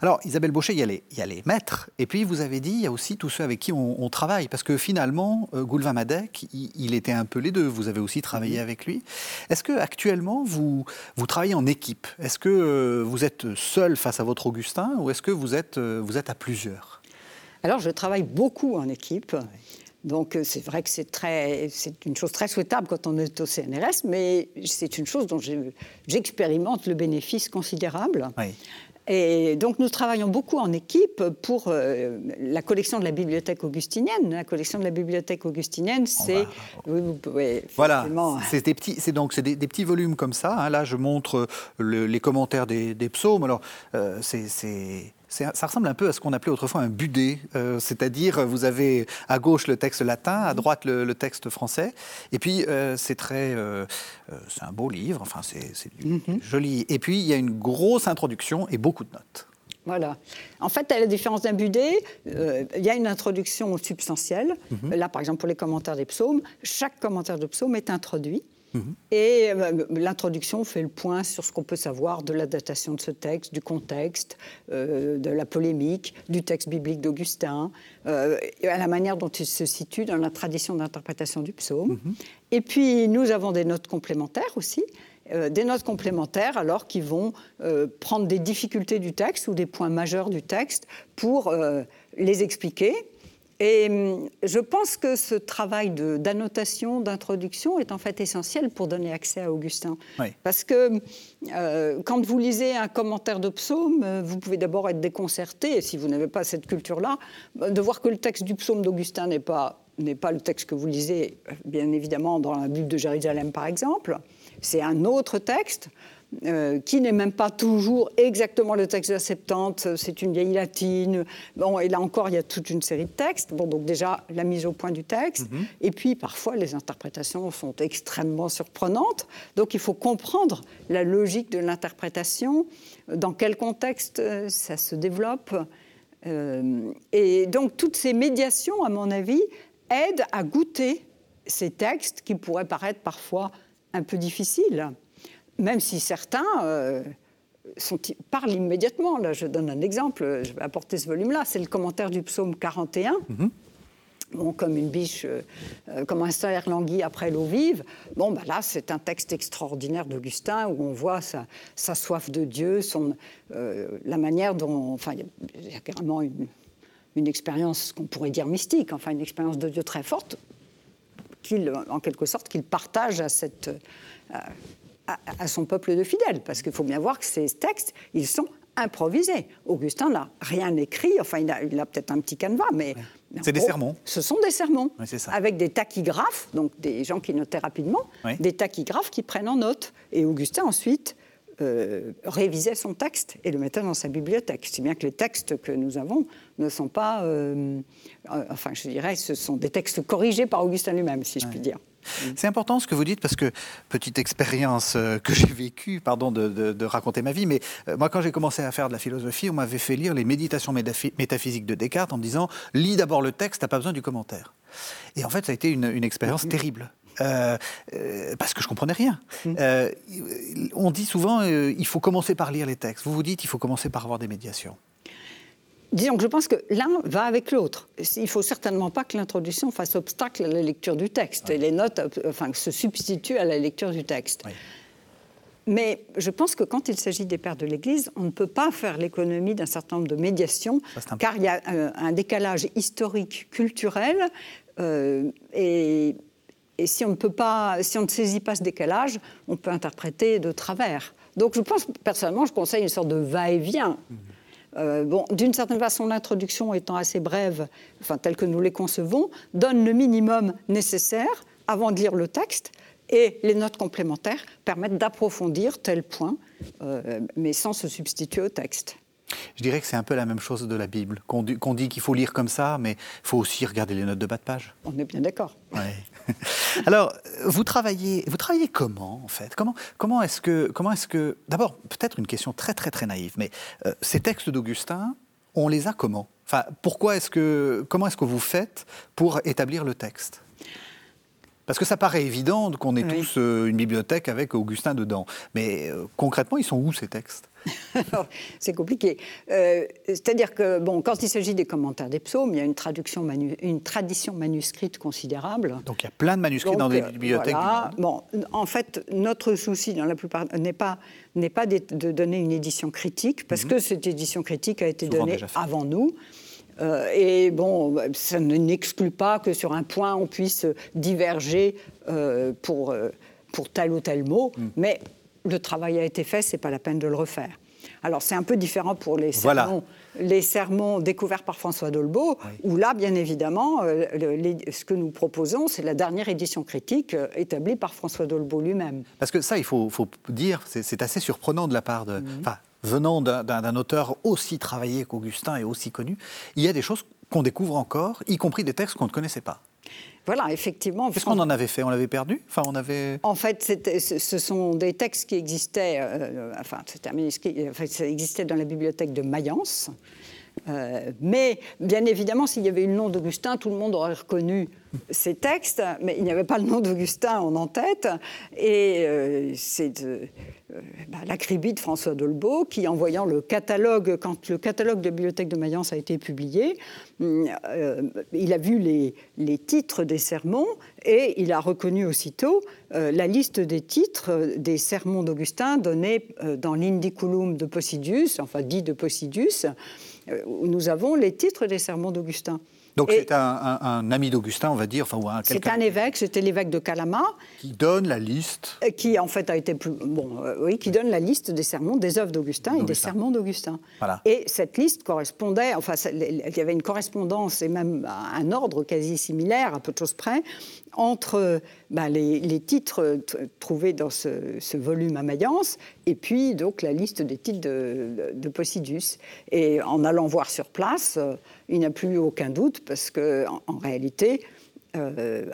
Alors, Isabelle Baucher, il y, a les, il y, a les, maîtres, et puis vous avez dit, il y a aussi tous ceux avec qui on, travaille, parce que finalement, euh, Goulvin Madec, il, était un peu les deux, vous avez aussi travaillé mhm. avec lui. Est-ce que actuellement vous, vous travaillez en équipe? Est-ce que euh, vous êtes seul face à votre Augustin, ou est-ce que vous êtes, euh, vous êtes à plusieurs? Alors, je travaille beaucoup en équipe. Donc euh, c'est vrai que c'est très, c'est une chose très souhaitable quand on est au CNRS, mais c'est une chose dont j'expérimente le bénéfice considérable. Et donc nous travaillons beaucoup en équipe pour euh, la collection de la bibliothèque augustinienne. La collection de la bibliothèque augustinienne, c'est... voilà, c'est des petits, c'est donc c'est des, petits volumes comme ça. Hein. Là, je montre les commentaires des, psaumes. Alors, euh, c'est ça ressemble un peu à ce qu'on appelait autrefois un budet, euh, c'est-à-dire vous avez à gauche le texte latin, à droite le, texte français, et puis euh, c'est très, euh, c'est un beau livre, enfin c'est mhm. joli. Et puis il y a une grosse introduction et beaucoup de notes. Voilà. En fait, à la différence d'un budet, il y a une introduction substantielle. Mhm. Là, par exemple, pour les commentaires des psaumes, chaque commentaire de psaume est introduit. Mhm. Et euh, l'introduction fait le point sur ce qu'on peut savoir de la datation de ce texte, du contexte, euh, de la polémique, du texte biblique d'Augustin, euh, à la manière dont il se situe dans la tradition d'interprétation du psaume. Mhm. Et puis nous avons des notes complémentaires aussi. des notes complémentaires alors qui vont prendre des difficultés du texte ou des points majeurs du texte pour les expliquer et hum, je pense que ce travail d'annotation, d'introduction est en fait essentiel pour donner accès à Augustin. Parce que euh, quand vous lisez un commentaire de psaume, vous pouvez d'abord être déconcerté, si vous n'avez pas cette culture-là, de voir que le texte du psaume d'Augustin n'est pas, pas le texte que vous lisez, bien évidemment, dans la Bible de Jérusalem, par exemple. C'est un autre texte. Euh, qui n'est même pas toujours exactement le texte de la Septante, c'est une vieille latine. Bon, et là encore, il y a toute une série de textes. Bon, donc déjà, la mise au point du texte. Mhm. Et puis, parfois, les interprétations sont extrêmement surprenantes. Donc, il faut comprendre la logique de l'interprétation, dans quel contexte euh, ça se développe. Euh, et donc, toutes ces médiations, à mon avis, aident à goûter ces textes qui pourraient paraître parfois un peu difficiles même si certains euh, parlent immédiatement. Là, je donne un exemple, je vais apporter ce volume-là, c'est le commentaire du psaume 41. Mhm. Bon, comme une biche, euh, euh, comme un cerf langui après l'eau vive. Bon, bah là, c'est un texte extraordinaire d'Augustin où on voit sa, soif de Dieu, son, la manière dont. Enfin, il y, a carrément une, une expérience qu'on pourrait dire mystique, enfin, une expérience de Dieu très forte, qu'il, en quelque sorte, qu'il partage à cette à, son peuple de fidèles, parce qu'il faut bien voir que ces textes, ils sont improvisés. Augustin n'a rien écrit, enfin il a, a peut-être un petit canevas, mais... C'est des sermons. Ce sont des sermons, avec des tachygraphes, donc des gens qui notaient rapidement, des tachygraphes qui prennent en note. Et Augustin ensuite euh, révisait son texte et le mettait dans sa bibliothèque. Si bien que les textes que nous avons ne sont pas, euh, euh, enfin je dirais, ce sont des textes corrigés par Augustin lui-même, si je puis dire. C'est important ce que vous dites parce que, petite expérience que j'ai vécue, pardon de, raconter ma vie, mais moi quand j'ai commencé à faire de la philosophie, on m'avait fait lire les méditations métaphysiques de Descartes en me disant lis d'abord le texte, t'as pas besoin du commentaire. Et en fait, ça a été une, expérience terrible. Euh, parce que je comprenais rien. Mm. on dit souvent il faut commencer par lire les textes. Vous vous dites il faut commencer par avoir des médiations. Disons que je pense que l'un va avec l'autre. Il ne faut certainement pas que l'introduction fasse obstacle à la lecture du texte et les notes euh, enfin, se substituent à la lecture du texte. Mais je pense que quand il s'agit des pères de l'Église, on ne peut pas faire l'économie d'un certain nombre de médiations, car il y a euh, un décalage historique, culturel, euh, et, si on ne peut pas, si on ne saisit pas ce décalage, on peut interpréter de travers. Donc je pense, personnellement, je conseille une sorte de va-et-vient. Mhm. Euh, bon, d'une certaine façon, l'introduction étant assez brève, enfin, telle que nous les concevons, donne le minimum nécessaire avant de lire le texte, et les notes complémentaires permettent d'approfondir tel point, euh, mais sans se substituer au texte. Je dirais que c'est un peu la même chose de la Bible, qu'on dit qu'il faut lire comme ça, mais il faut aussi regarder les notes de bas de page. On est bien d'accord. Alors, vous travaillez, vous travaillez comment en fait? Comment, comment est-ce que, comment est-ce que, d'abord, peut-être une question très très très naïve, mais euh, ces textes d'Augustin, on les a comment? Enfin, pourquoi est-ce que, comment est-ce que vous faites pour établir le texte? Parce que ça paraît évident qu'on ait tous euh, une bibliothèque avec Augustin dedans. Mais euh, concrètement, ils sont où ces textes? c'est compliqué. Euh, c'est-à-dire que, bon, quand il s'agit des commentaires des psaumes, il y a une, traduction une tradition manuscrite considérable. Donc il y a plein de manuscrits dans des bibliothèques. Bon, en fait, notre souci, dans la plupart, n'est pas, pas de, donner une édition critique, parce mhm. que cette édition critique a été donnée avant nous. Euh, et bon, ça n'exclut pas que sur un point, on puisse diverger euh, pour, euh, pour tel ou tel mot, mm. mais le travail a été fait, c'est pas la peine de le refaire. Alors c'est un peu différent pour les sermons, les sermons découverts par François Dolbeau, où là, bien évidemment, ce que nous proposons, c'est la dernière édition critique établie par François Dolbeau lui-même. Parce que ça, il faut, faut dire, c'est assez surprenant de la part de, mm venant d'un auteur aussi travaillé qu'Augustin et aussi connu, il y a des choses qu'on découvre encore, y compris des textes qu'on ne connaissait pas. Voilà, effectivement. Qu'est-ce qu'on en avait fait? On l'avait perdu? Enfin, on avait... En fait, ce sont des textes qui existaient, euh, enfin, c'était un manuscrit, enfin, ça existait dans la bibliothèque de Mayence. Euh, mais bien évidemment, s'il y avait eu le nom d'Augustin, tout le monde aurait reconnu ces textes, mais il n'y avait pas le nom d'Augustin en tête. Et euh, c'est euh, bah, l'acribie de François Dolbeau qui, en voyant le catalogue, quand le catalogue de la bibliothèque de Mayence a été publié, il a vu les, les, titres des sermons et il a reconnu aussitôt la liste des titres des sermons d'Augustin donnés dans l'Indiculum de Posidius, enfin dit de Posidius où nous avons les titres des sermons d'Augustin. Donc c'est un, ami d'Augustin, on va dire, enfin, C'est un évêque, c'était l'évêque de Calama. Qui donne la liste. Euh, qui en fait a été plus, bon, euh, oui, qui donne la liste des sermons, des œuvres d'Augustin et des sermons d'Augustin. Voilà. Et cette liste correspondait, enfin, il y avait une correspondance et même un ordre quasi similaire, à peu de choses près, entre bah, les, titres trouvés dans ce, volume à Mayence et puis donc la liste des titres de, de. Et en allant voir sur place, euh, il n'y a plus aucun doute parce que en, réalité, euh,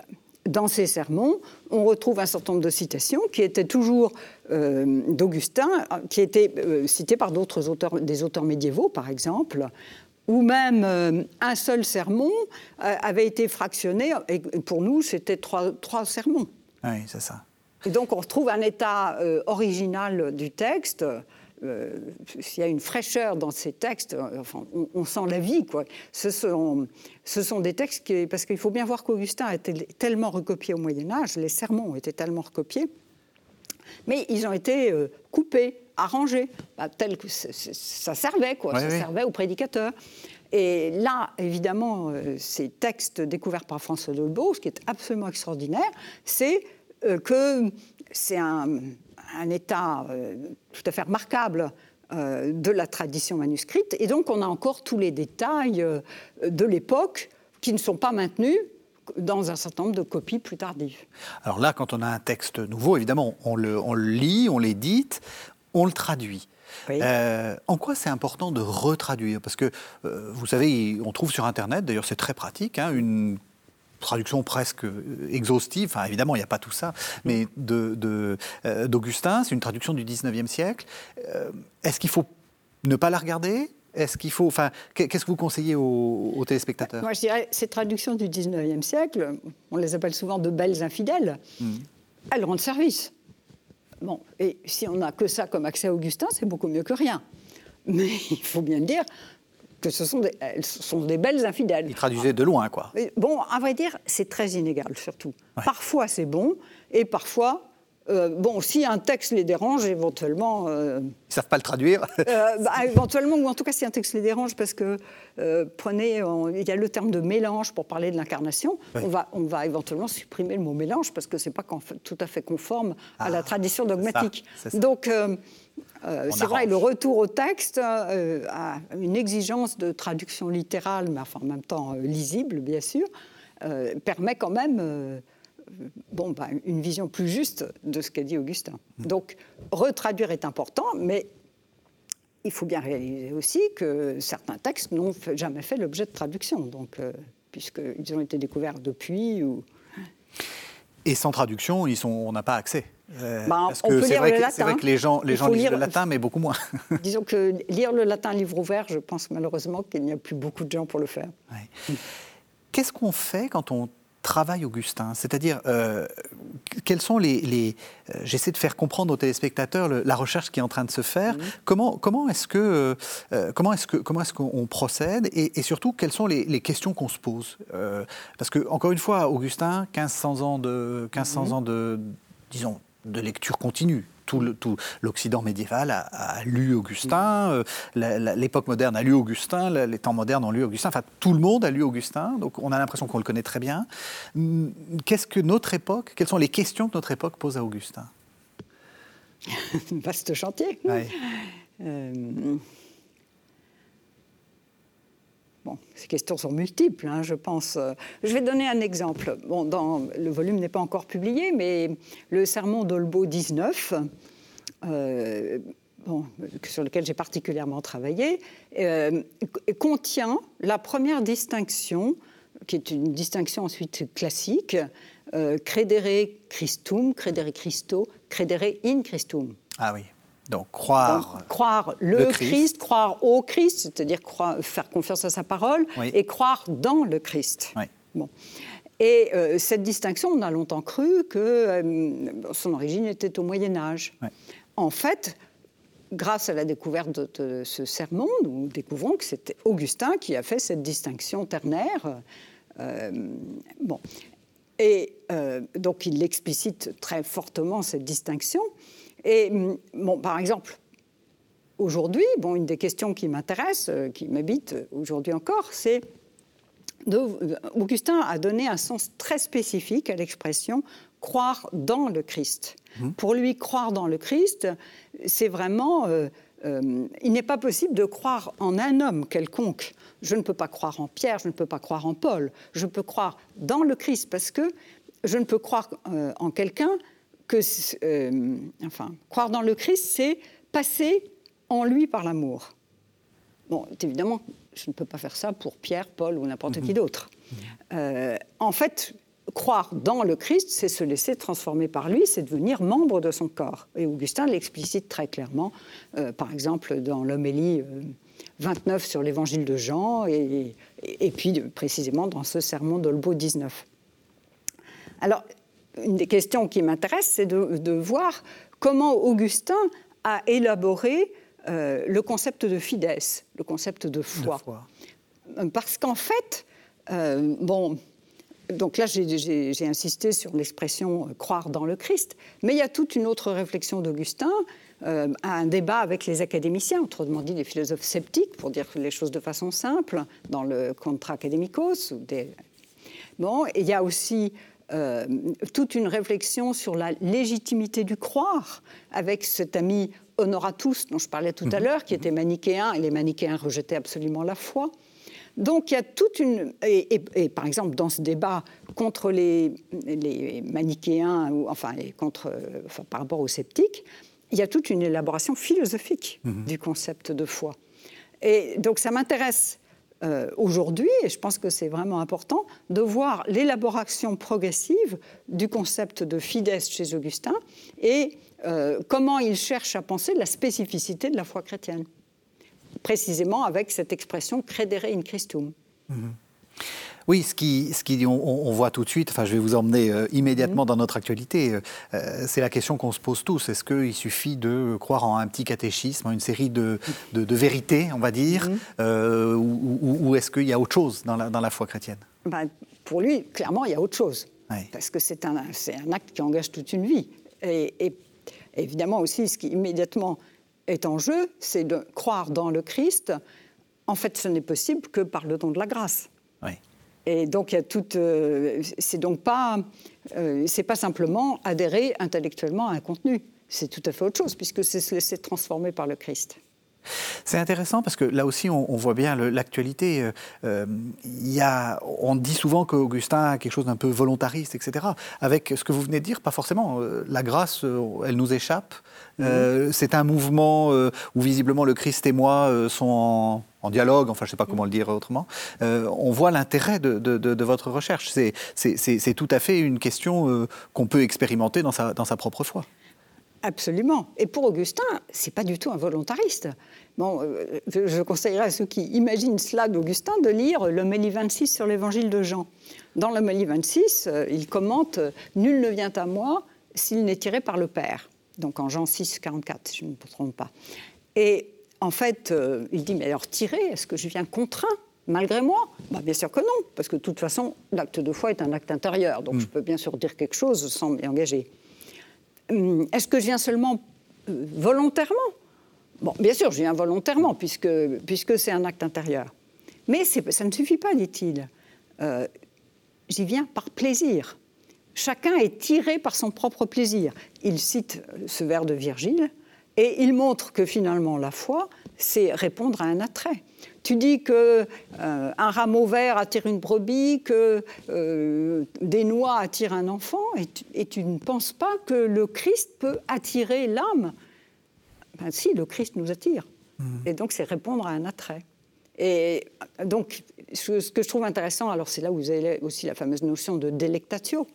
dans ces sermons, on retrouve un certain nombre de citations qui étaient toujours euh, d'Augustin, qui étaient citées par d'autres auteurs, des auteurs médiévaux, par exemple, ou même euh, un seul sermon euh, avait été fractionné, et pour nous, c'était trois, trois, sermons. Oui, c'est ça. Et donc, on retrouve un état euh, original du texte. S'il y a une fraîcheur dans ces textes, enfin, on, sent la vie. Quoi. Ce, sont, ce sont des textes qui. Parce qu'il faut bien voir qu'Augustin a été tellement recopié au Moyen-Âge, les sermons ont été tellement recopiés, mais ils ont été coupés arrangé, bah, tel que ça servait, quoi, ça servait aux prédicateurs. Et là, évidemment, euh, ces textes découverts par François Dolbeau, ce qui est absolument extraordinaire, c'est euh, que c'est un, état euh, tout à fait remarquable de la tradition manuscrite. Et donc, on a encore tous les détails de l'époque qui ne sont pas maintenus dans un certain nombre de copies plus tardives. Alors là, quand on a un texte nouveau, évidemment, on le, on le lit, on l'édite, on le traduit. Euh, en quoi c'est important de retraduire? Parce que, euh, vous savez, on trouve sur Internet, d'ailleurs c'est très pratique, hein, une traduction presque exhaustive, enfin évidemment il n'y a pas tout ça, mais euh, d'Augustin, de, c'est une traduction du 19e siècle. Est-ce qu'il faut ne pas la regarder? Est-ce qu'il faut, enfin, qu'est-ce que vous conseillez aux, téléspectateurs? Moi, je dirais, ces traductions du 19e siècle, on les appelle souvent de belles infidèles, mmh. elles rendent service. Bon, et si on n'a que ça comme accès à Augustin, c'est beaucoup mieux que rien. Mais il faut bien dire que ce sont des, elles sont des belles infidèles. Ils traduisaient de loin, quoi. Bon, à vrai dire, c'est très inégal, surtout. Parfois, c'est bon, et parfois, euh, bon, si un texte les dérange, éventuellement. Euh, Ils ne savent pas le traduire euh, bah, Éventuellement, ou en tout cas, si un texte les dérange, parce que, prenez, il y a le terme de mélange pour parler de l'incarnation, on, va, on va éventuellement supprimer le mot mélange, parce que ce n'est pas tout à fait conforme à la ah, tradition dogmatique. Donc. c'est vrai, le retour au texte a une exigence de traduction littérale, mais enfin, en même temps lisible, bien sûr, permet quand même bon, bah, une vision plus juste de ce qu'a dit Augustin. Mm. Donc, retraduire est important, mais il faut bien réaliser aussi que certains textes n'ont jamais fait l'objet de traduction, donc, euh, puisqu'ils ont été découverts depuis. Ou... Et sans traduction, ils sont, on n'a pas accès. Euh, bah, parce que c'est vrai, vrai, que les gens, les gens lisent le latin, mais beaucoup moins. Disons que lire le latin livre ouvert, je pense malheureusement qu'il n'y a plus beaucoup de gens pour le faire. Qu'est-ce qu'on fait quand on travail augustin. C'est-à-dire, euh, quels sont les... Euh, j'essaie de faire comprendre aux téléspectateurs la recherche qui est en train de se faire. Comment, comment est-ce que, comment est-ce que, comment est-ce qu'on procède et, surtout, quelles sont les, questions qu'on se pose Parce que, encore une fois, Augustin, 1500 ans de, 1500 ans de, disons, de lecture continue tout l'Occident médiéval a, lu Augustin, euh, l'époque moderne a lu Augustin, les temps modernes ont lu Augustin, enfin tout le monde a lu Augustin, donc on a l'impression qu'on le connaît très bien. Hum, qu'est-ce que notre époque, quelles sont les questions que notre époque pose à Augustin? Vaste chantier. Euh, Bon, ces questions sont multiples, hein, je pense. Je vais donner un exemple. Bon, le volume n'est pas encore publié, mais le sermon d'Olbo 19, euh, sur lequel j'ai particulièrement travaillé, euh, contient la première distinction, qui est une distinction ensuite classique, euh, credere Christum, credere Christo, credere in Christum. Ah oui. Donc croire, croire le, Christ. croire au Christ, c'est-à-dire faire confiance à sa parole, et croire dans le Christ. Bon. Et euh, cette distinction, on a longtemps cru que euh, son origine était au Moyen Âge. En fait, grâce à la découverte de, ce sermon, nous découvrons que c'était Augustin qui a fait cette distinction ternaire. Euh, bon. Et donc il explicite très fortement cette distinction. Et mm, bon, par exemple, aujourd'hui, bon, une des questions qui m'intéresse, euh, qui m'habite aujourd'hui encore, c'est euh, Augustin a donné un sens très spécifique à l'expression croire dans le Christ. Mmh. Pour lui, croire dans le Christ, c'est vraiment... Euh, il n'est pas possible de croire en un homme quelconque. Je ne peux pas croire en Pierre, je ne peux pas croire en Paul. Je peux croire dans le Christ parce que je ne peux croire en quelqu'un que, euh, enfin, croire dans le Christ, c'est passer en lui par l'amour. Bon, évidemment, je ne peux pas faire ça pour Pierre, Paul ou n'importe qui mhm. d'autre. Euh, en fait, croire dans le Christ, c'est se laisser transformer par lui, c'est devenir membre de son corps. Et Augustin l'explicite très clairement, euh, par exemple dans l'homélie 29 sur l'évangile de Jean, et, et, puis précisément dans ce sermon d'Olbo 19. Alors, une des questions qui m'intéresse, c'est de, voir comment Augustin a élaboré euh, le concept de fides, le concept de foi. Parce qu'en fait, euh, bon, donc là j'ai insisté sur l'expression euh, croire dans le Christ, mais il y a toute une autre réflexion d'Augustin, un débat avec les académiciens, autrement dit les philosophes sceptiques, pour dire les choses de façon simple, dans le Contra Academicos. Bon, il y a aussi euh, toute une réflexion sur la légitimité du croire avec cet ami Honoratus dont je parlais tout à mhm. l'heure, qui était manichéen, et les manichéens rejetaient absolument la foi. Donc il y a toute une... Et, par exemple, dans ce débat contre les, les manichéens, ou, enfin, contre, enfin, par rapport aux sceptiques, il y a toute une élaboration philosophique mhm. du concept de foi. Et donc ça m'intéresse euh, aujourd'hui, et je pense que c'est vraiment important, de voir l'élaboration progressive du concept de fides chez Augustin et euh, comment il cherche à penser la spécificité de la foi chrétienne, précisément avec cette expression credere in Christum. Mhm. Oui, ce qui, ce qui on, voit tout de suite, enfin, je vais vous emmener euh, immédiatement mhm. dans notre actualité, euh, euh, c'est la question qu'on se pose tous. Est-ce qu'il suffit de croire en un petit catéchisme, en une série de, de, vérités, on va dire, mhm. ou, est-ce qu'il y a autre chose dans la, dans la foi chrétienne? Ben, Pour lui, clairement, il y a autre chose. Parce que c'est un, un, acte qui engage toute une vie. Et, et évidemment aussi, ce qui immédiatement est en jeu, c'est de croire dans le Christ. En fait, ce n'est possible que par le don de la grâce. Oui. Et donc, il y a toute. Euh, c'est donc pas. Euh, c'est pas simplement adhérer intellectuellement à un contenu. C'est tout à fait autre chose, puisque c'est se laisser transformer par le Christ. C'est intéressant parce que là aussi, on, voit bien l'actualité. Euh, a, on dit souvent qu'Augustin a quelque chose d'un peu volontariste, etc. Avec ce que vous venez de dire, pas forcément. la grâce, elle nous échappe. Mhm. c'est un mouvement où visiblement le Christ et moi sont en en dialogue, enfin je ne sais pas comment le dire autrement, euh, on voit l'intérêt de, votre recherche. C'est tout à fait une question euh, qu'on peut expérimenter dans sa, dans sa propre foi. Absolument. Et pour Augustin, c'est pas du tout un volontariste. Bon, euh, je conseillerais à ceux qui imaginent cela d'Augustin de lire l'homélie 26 sur l'évangile de Jean. Dans l'homélie 26, euh, il commente Nul ne vient à moi s'il n'est tiré par le Père. Donc en Jean 6, 44, si je ne me trompe pas. Et en fait, euh, il dit Mais alors, tirer, est-ce que je viens contraint malgré moi? Bah, Bien sûr que non, parce que de toute façon, l'acte de foi est un acte intérieur. Donc je mm. peux bien sûr dire quelque chose sans m'y engager. Hum, est-ce que je viens seulement volontairement? Bon, bien sûr, je viens volontairement, puisque, puisque c'est un acte intérieur. Mais ça ne suffit pas, dit-il. Euh, j'y viens par plaisir. Chacun est tiré par son propre plaisir. Il cite ce vers de Virgile et il montre que finalement la foi, c'est répondre à un attrait. Tu dis que euh, un rameau vert attire une brebis, que euh, des noix attirent un enfant, et tu, et tu, ne penses pas que le Christ peut attirer l'âme ben, si, le Christ nous attire. Mhm. Et donc, c'est répondre à un attrait. Et donc, ce que je trouve intéressant, alors c'est là où vous avez aussi la fameuse notion de délectatio.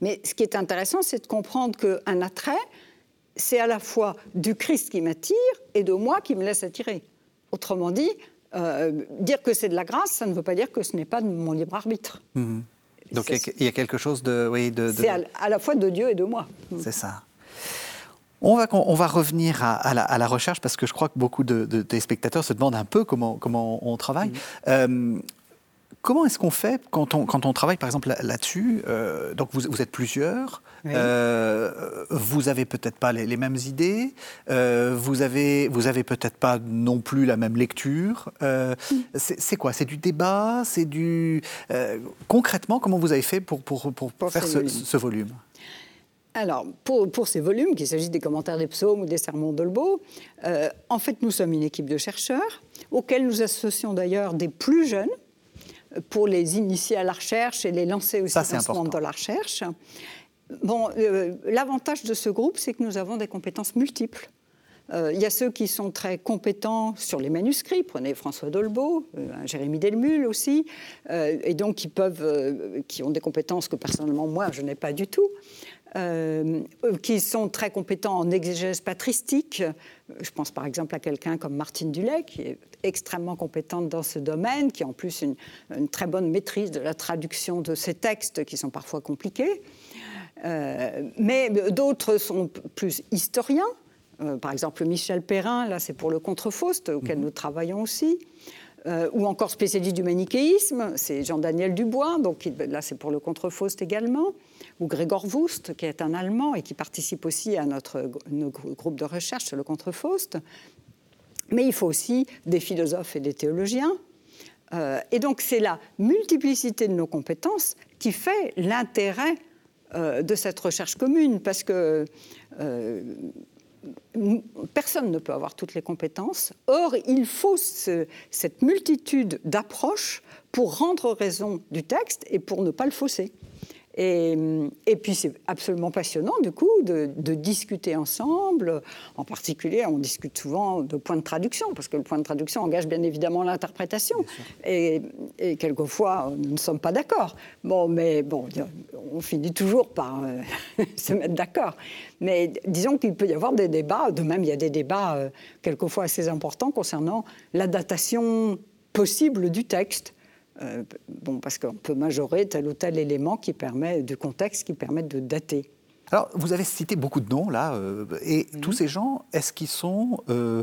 Mais ce qui est intéressant, c'est de comprendre qu'un attrait, c'est à la fois du Christ qui m'attire et de moi qui me laisse attirer. Autrement dit, euh, dire que c'est de la grâce, ça ne veut pas dire que ce n'est pas de mon libre arbitre. Mhm. Donc il y a quelque chose de... Oui, de, C'est à, la fois de Dieu et de moi. C'est ça. On va, on va revenir à, la, recherche parce que je crois que beaucoup de, téléspectateurs se demandent un peu comment, comment on travaille. Euh, comment est-ce qu'on fait quand on, quand on travaille par exemple là-dessus euh, Donc vous, vous, êtes plusieurs, euh, vous avez peut-être pas les, mêmes idées, vous avez, vous avez peut-être pas non plus la même lecture. C'est quoi? C'est du débat? C'est du concrètement comment vous avez fait pour, pour, pour, faire ce volume? Alors, pour, ces volumes, qu'il s'agisse des commentaires des psaumes ou des sermons d'Olbo, euh, en fait, nous sommes une équipe de chercheurs, auxquels nous associons d'ailleurs des plus jeunes pour les initier à la recherche et les lancer aussi dans de la recherche. Bon, euh, l'avantage de ce groupe, c'est que nous avons des compétences multiples. Euh, il y a ceux qui sont très compétents sur les manuscrits, prenez François Dolbeau, Jérémy Delmul aussi, et donc qui, peuvent, qui ont des compétences que personnellement moi je n'ai pas du tout. Euh, qui sont très compétents en exégèse patristique. Je pense par exemple à quelqu'un comme Martine Dulay, qui est extrêmement compétente dans ce domaine, qui a en plus une, très bonne maîtrise de la traduction de ces textes qui sont parfois compliqués. Euh, mais d'autres sont plus historiens. Euh, par exemple, Michel Perrin, là c'est pour le Contre-Faust, auquel mhm. nous travaillons aussi. ou encore spécialiste du manichéisme, c'est Jean-Daniel Dubois, donc là c'est pour le Contre-Faust également ou Gregor Wust, qui est un Allemand et qui participe aussi à notre, groupe de recherche sur le contre-Faust. Mais il faut aussi des philosophes et des théologiens. Euh, et donc c'est la multiplicité de nos compétences qui fait l'intérêt euh, de cette recherche commune, parce que euh, personne ne peut avoir toutes les compétences. Or, il faut cette multitude d'approches pour rendre raison du texte et pour ne pas le fausser. Et, et puis c'est absolument passionnant du coup de, discuter ensemble. En particulier, on discute souvent de points de traduction, parce que le point de traduction engage bien évidemment l'interprétation. Et, quelquefois, nous ne sommes pas d'accord. Bon, mais bon, on finit toujours par euh, se mettre d'accord. Mais disons qu'il peut y avoir des débats, de même il y a des débats euh, quelquefois assez importants concernant la datation possible du texte. Euh, bon, parce qu'on peut majorer tel ou tel élément qui permet, du contexte qui permet de dater. Alors, vous avez cité beaucoup de noms là, euh, et tous ces gens, est-ce qu'ils sont, euh,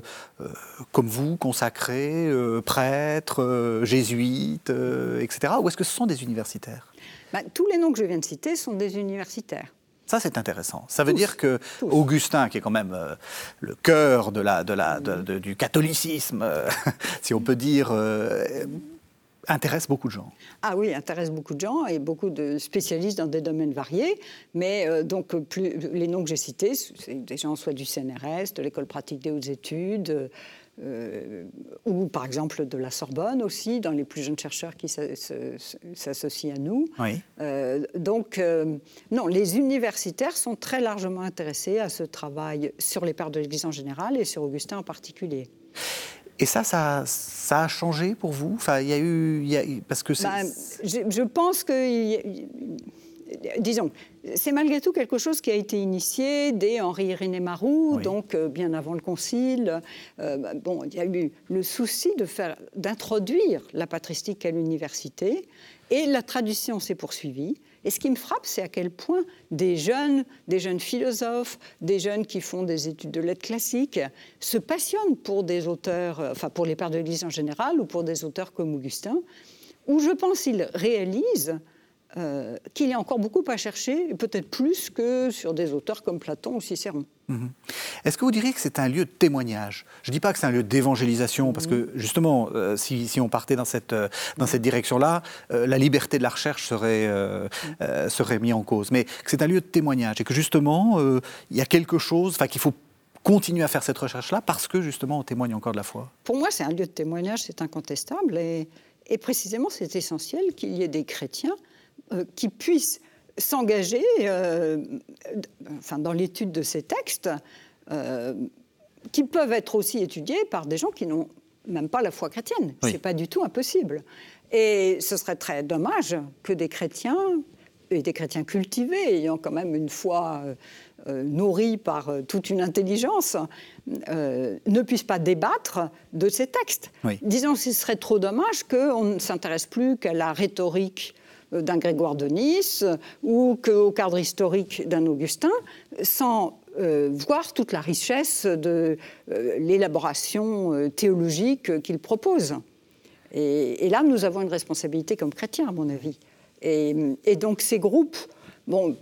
comme vous, consacrés, prêtres, jésuites, etc., ou est-ce que ce sont des universitaires? Bah, Tous les noms que je viens de citer sont des universitaires. Ça, c'est intéressant. Ça veut dire que Augustin, qui est quand même le cœur de la, de la, du catholicisme, si on peut dire, intéresse beaucoup de gens. Ah oui, intéresse beaucoup de gens et beaucoup de spécialistes dans des domaines variés. Mais euh, donc, plus, les noms que j'ai cités, c'est des gens soit du CNRS, de l'École pratique des hautes études, euh, ou par exemple de la Sorbonne aussi, dans les plus jeunes chercheurs qui s'associent à nous. Oui. Euh, donc, non, les universitaires sont très largement intéressés à ce travail sur les pères de l'Église en général et sur Augustin en particulier. Et ça, ça, ça, a changé pour vous? Enfin, il y a eu, parce que bah, je, pense qu'il disons, c'est malgré tout quelque chose qui a été initié dès Henri-Irénée Marou, donc euh, bien avant le Concile. Euh, bon, il y a eu le souci de faire, d'introduire la patristique à l'université, et la tradition s'est poursuivie. Et ce qui me frappe, c'est à quel point des jeunes, des jeunes philosophes, des jeunes qui font des études de lettres classiques, se passionnent pour des auteurs, euh, enfin pour les pères de l'Église en général, ou pour des auteurs comme Augustin, où je pense qu'ils réalisent euh, qu'il y a encore beaucoup à chercher, peut-être plus que sur des auteurs comme Platon ou Cicéron. Mhm. Est-ce que vous diriez que c'est un lieu de témoignage? Je ne dis pas que c'est un lieu d'évangélisation, parce que justement, euh, si, on partait dans cette, euh, dans cette direction-là, la liberté de la recherche serait, serait mise en cause. Mais que c'est un lieu de témoignage et que justement, il y a quelque chose, qu'il faut continuer à faire cette recherche-là parce que justement, on témoigne encore de la foi. Pour moi, c'est un lieu de témoignage, c'est incontestable. Et, et précisément, c'est essentiel qu'il y ait des chrétiens qui puissent s'engager euh, enfin, dans l'étude de ces textes, euh, qui peuvent être aussi étudiés par des gens qui n'ont même pas la foi chrétienne. Ce n'est pas du tout impossible. Et ce serait très dommage que des chrétiens, et des chrétiens cultivés, ayant quand même une foi nourrie par toute une intelligence, ne puissent pas débattre de ces textes. Disons, ce serait trop dommage qu'on ne s'intéresse plus qu'à la rhétorique d'un Grégoire de Nice ou qu'au cadre historique d'un Augustin, sans euh, voir toute la richesse de euh, l'élaboration euh, théologique qu'il propose. Et, là, nous avons une responsabilité comme chrétiens, à mon avis. Et, et donc ces groupes, bon,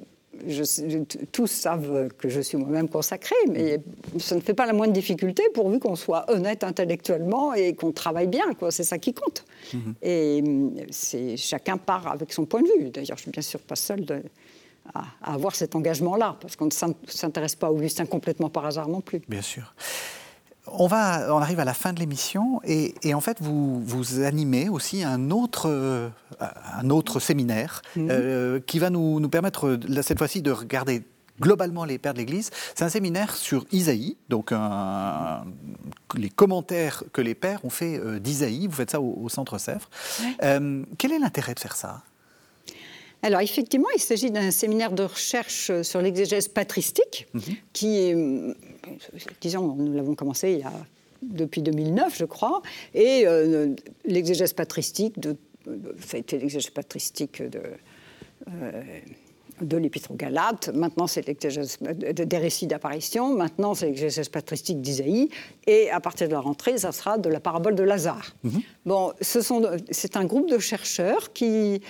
tous savent que je suis moi-même consacrée, mais ça ne fait pas la moindre difficulté pourvu qu'on soit honnête intellectuellement et qu'on travaille bien. C'est ça qui compte. Mhm. Et c'est, chacun part avec son point de vue. D'ailleurs, je suis bien sûr pas seule à, avoir cet engagement-là, parce qu'on ne s'intéresse pas à Augustin complètement par hasard non plus. Bien sûr. On, va, on arrive à la fin de l'émission et, en fait, vous, vous animez aussi un autre, euh, un autre séminaire mhm. euh, qui va nous, nous permettre, cette fois-ci, de regarder globalement les pères de l'Église. C'est un séminaire sur Isaïe, donc les commentaires que les pères ont fait euh, d'Isaïe. Vous faites ça au, Centre Sèvres. quel est l'intérêt de faire ça? Alors effectivement, il s'agit d'un séminaire de recherche sur l'exégèse patristique, mhm. qui est disons, nous l'avons commencé il y a, depuis 2009, je crois, et euh, l'exégèse patristique, de, ça a été l'exégèse patristique de, euh, de l'Épître aux Galates, maintenant c'est l'exégèse des récits d'apparition, maintenant c'est l'exégèse patristique d'Isaïe, et à partir de la rentrée, ça sera de la parabole de Lazare. Mhm. Bon, c'est un groupe de chercheurs qui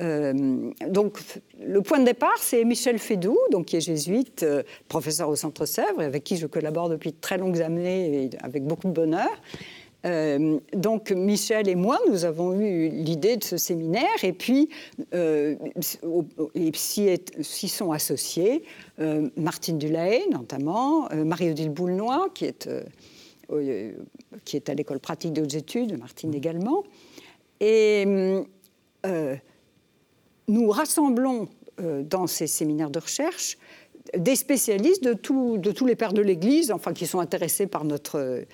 euh, donc, le point de départ, c'est Michel Fédou, donc, qui est jésuite, euh, professeur au Centre Sèvres, avec qui je collabore depuis très longues années et avec beaucoup de bonheur. Euh, donc Michel et moi, nous avons eu l'idée de ce séminaire et puis s'y sont associés Martine Dulahaye notamment, Marie-Odile Boulnois qui est, qui est à l'école pratique de hautes études, Martine également. Et nous rassemblons euh, dans ces séminaires de recherche des spécialistes de, de tous les pères de l'Église, enfin qui sont intéressés par notre,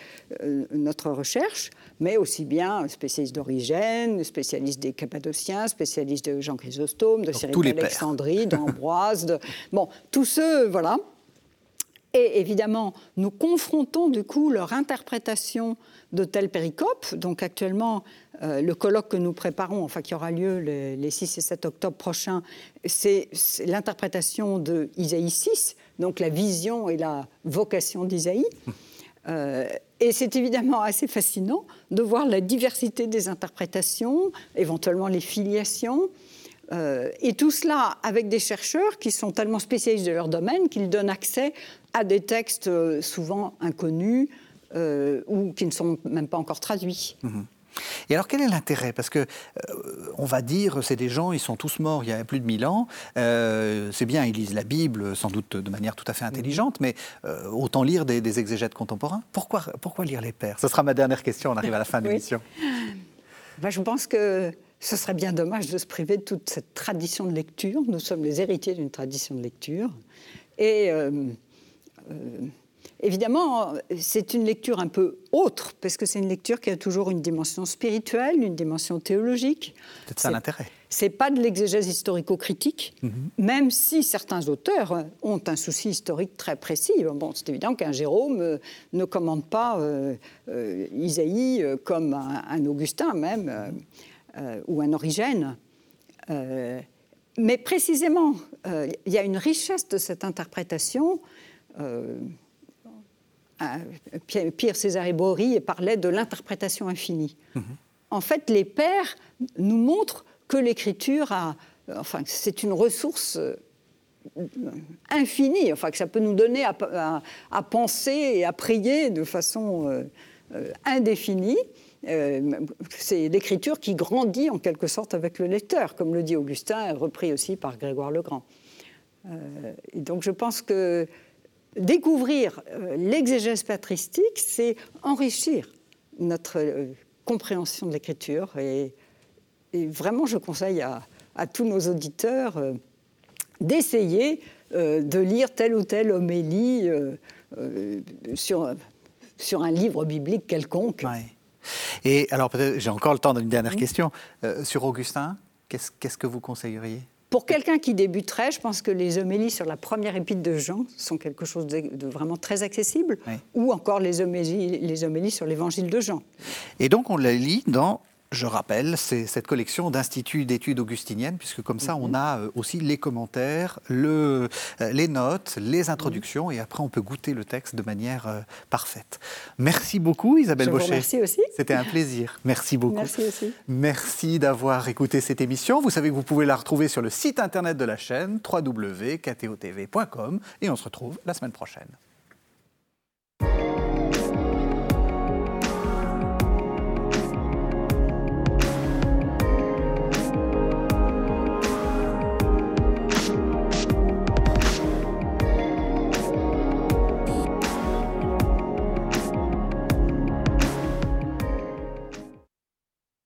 euh, notre recherche, mais aussi bien spécialistes d'Origène, spécialistes des Cappadociens, spécialistes de Jean Chrysostome, de Cyril d'Alexandrie, d'Ambroise, bon, tous ceux, voilà. Et évidemment, nous confrontons du coup leur interprétation de telles péricopes. Donc actuellement, euh, le colloque que nous préparons, enfin qui aura lieu les, 6 et 7 octobre prochains, c'est l'interprétation de Isaïe 6, donc la vision et la vocation d'Isaïe. Euh, et c'est évidemment assez fascinant de voir la diversité des interprétations, éventuellement les filiations, euh, et tout cela avec des chercheurs qui sont tellement spécialistes de leur domaine qu'ils donnent accès à des textes souvent inconnus ou qui ne sont même pas encore traduits. Mhm. Et alors, quel est l'intérêt? Parce que, euh, on va dire, c'est des gens, ils sont tous morts il y a plus de mille ans. Euh, c'est bien, ils lisent la Bible, sans doute de manière tout à fait intelligente, mais euh, autant lire des, exégètes contemporains. Pourquoi, pourquoi lire les pères Ce sera ma dernière question, on arrive à la fin de l'émission. Ben, je pense que ce serait bien dommage de se priver de toute cette tradition de lecture. Nous sommes les héritiers d'une tradition de lecture. Et Évidemment, c'est une lecture un peu autre, parce que c'est une lecture qui a toujours une dimension spirituelle, une dimension théologique. C'est ça l'intérêt. c'est pas de l'exégèse historico-critique, mhm. même si certains auteurs ont un souci historique très précis. Bon, c'est évident qu'un Jérôme euh, ne commande pas euh, euh, Isaïe comme un, Augustin même, ou un Origène. mais précisément, il y a une richesse de cette interprétation. Pierre César Bory parlait de l'interprétation infinie. Mhm. En fait, les pères nous montrent que l'écriture a, enfin, c'est une ressource euh, infinie, enfin, que ça peut nous donner à, penser et à prier de façon euh, euh, indéfinie. C'est l'écriture qui grandit en quelque sorte avec le lecteur, comme le dit Augustin, repris aussi par Grégoire le Grand. et donc je pense que découvrir l'exégèse patristique, c'est enrichir notre compréhension de l'écriture et vraiment, je conseille à, tous nos auditeurs euh, d'essayer euh, de lire telle ou telle homélie euh, sur, sur un livre biblique quelconque. Et alors, peut-être, j'ai encore le temps d'une dernière question. sur Augustin, qu'est-ce que vous conseilleriez? Pour quelqu'un qui débuterait, je pense que les homélies sur la première épître de Jean sont quelque chose de, vraiment très accessible, ou encore les homélies, les homélies sur l'évangile de Jean. Et donc on la lit dans je rappelle, c'est cette collection d'instituts d'études augustiniennes, puisque comme ça, on mhm. a euh, aussi les commentaires, le, euh, les notes, les introductions, et après, on peut goûter le texte de manière euh, parfaite. Merci beaucoup, Isabelle Baucher. Merci aussi. C'était un plaisir. Merci beaucoup. Merci aussi. Merci d'avoir écouté cette émission. Vous savez que vous pouvez la retrouver sur le site internet de la chaîne www.ktotv.com et on se retrouve la semaine prochaine.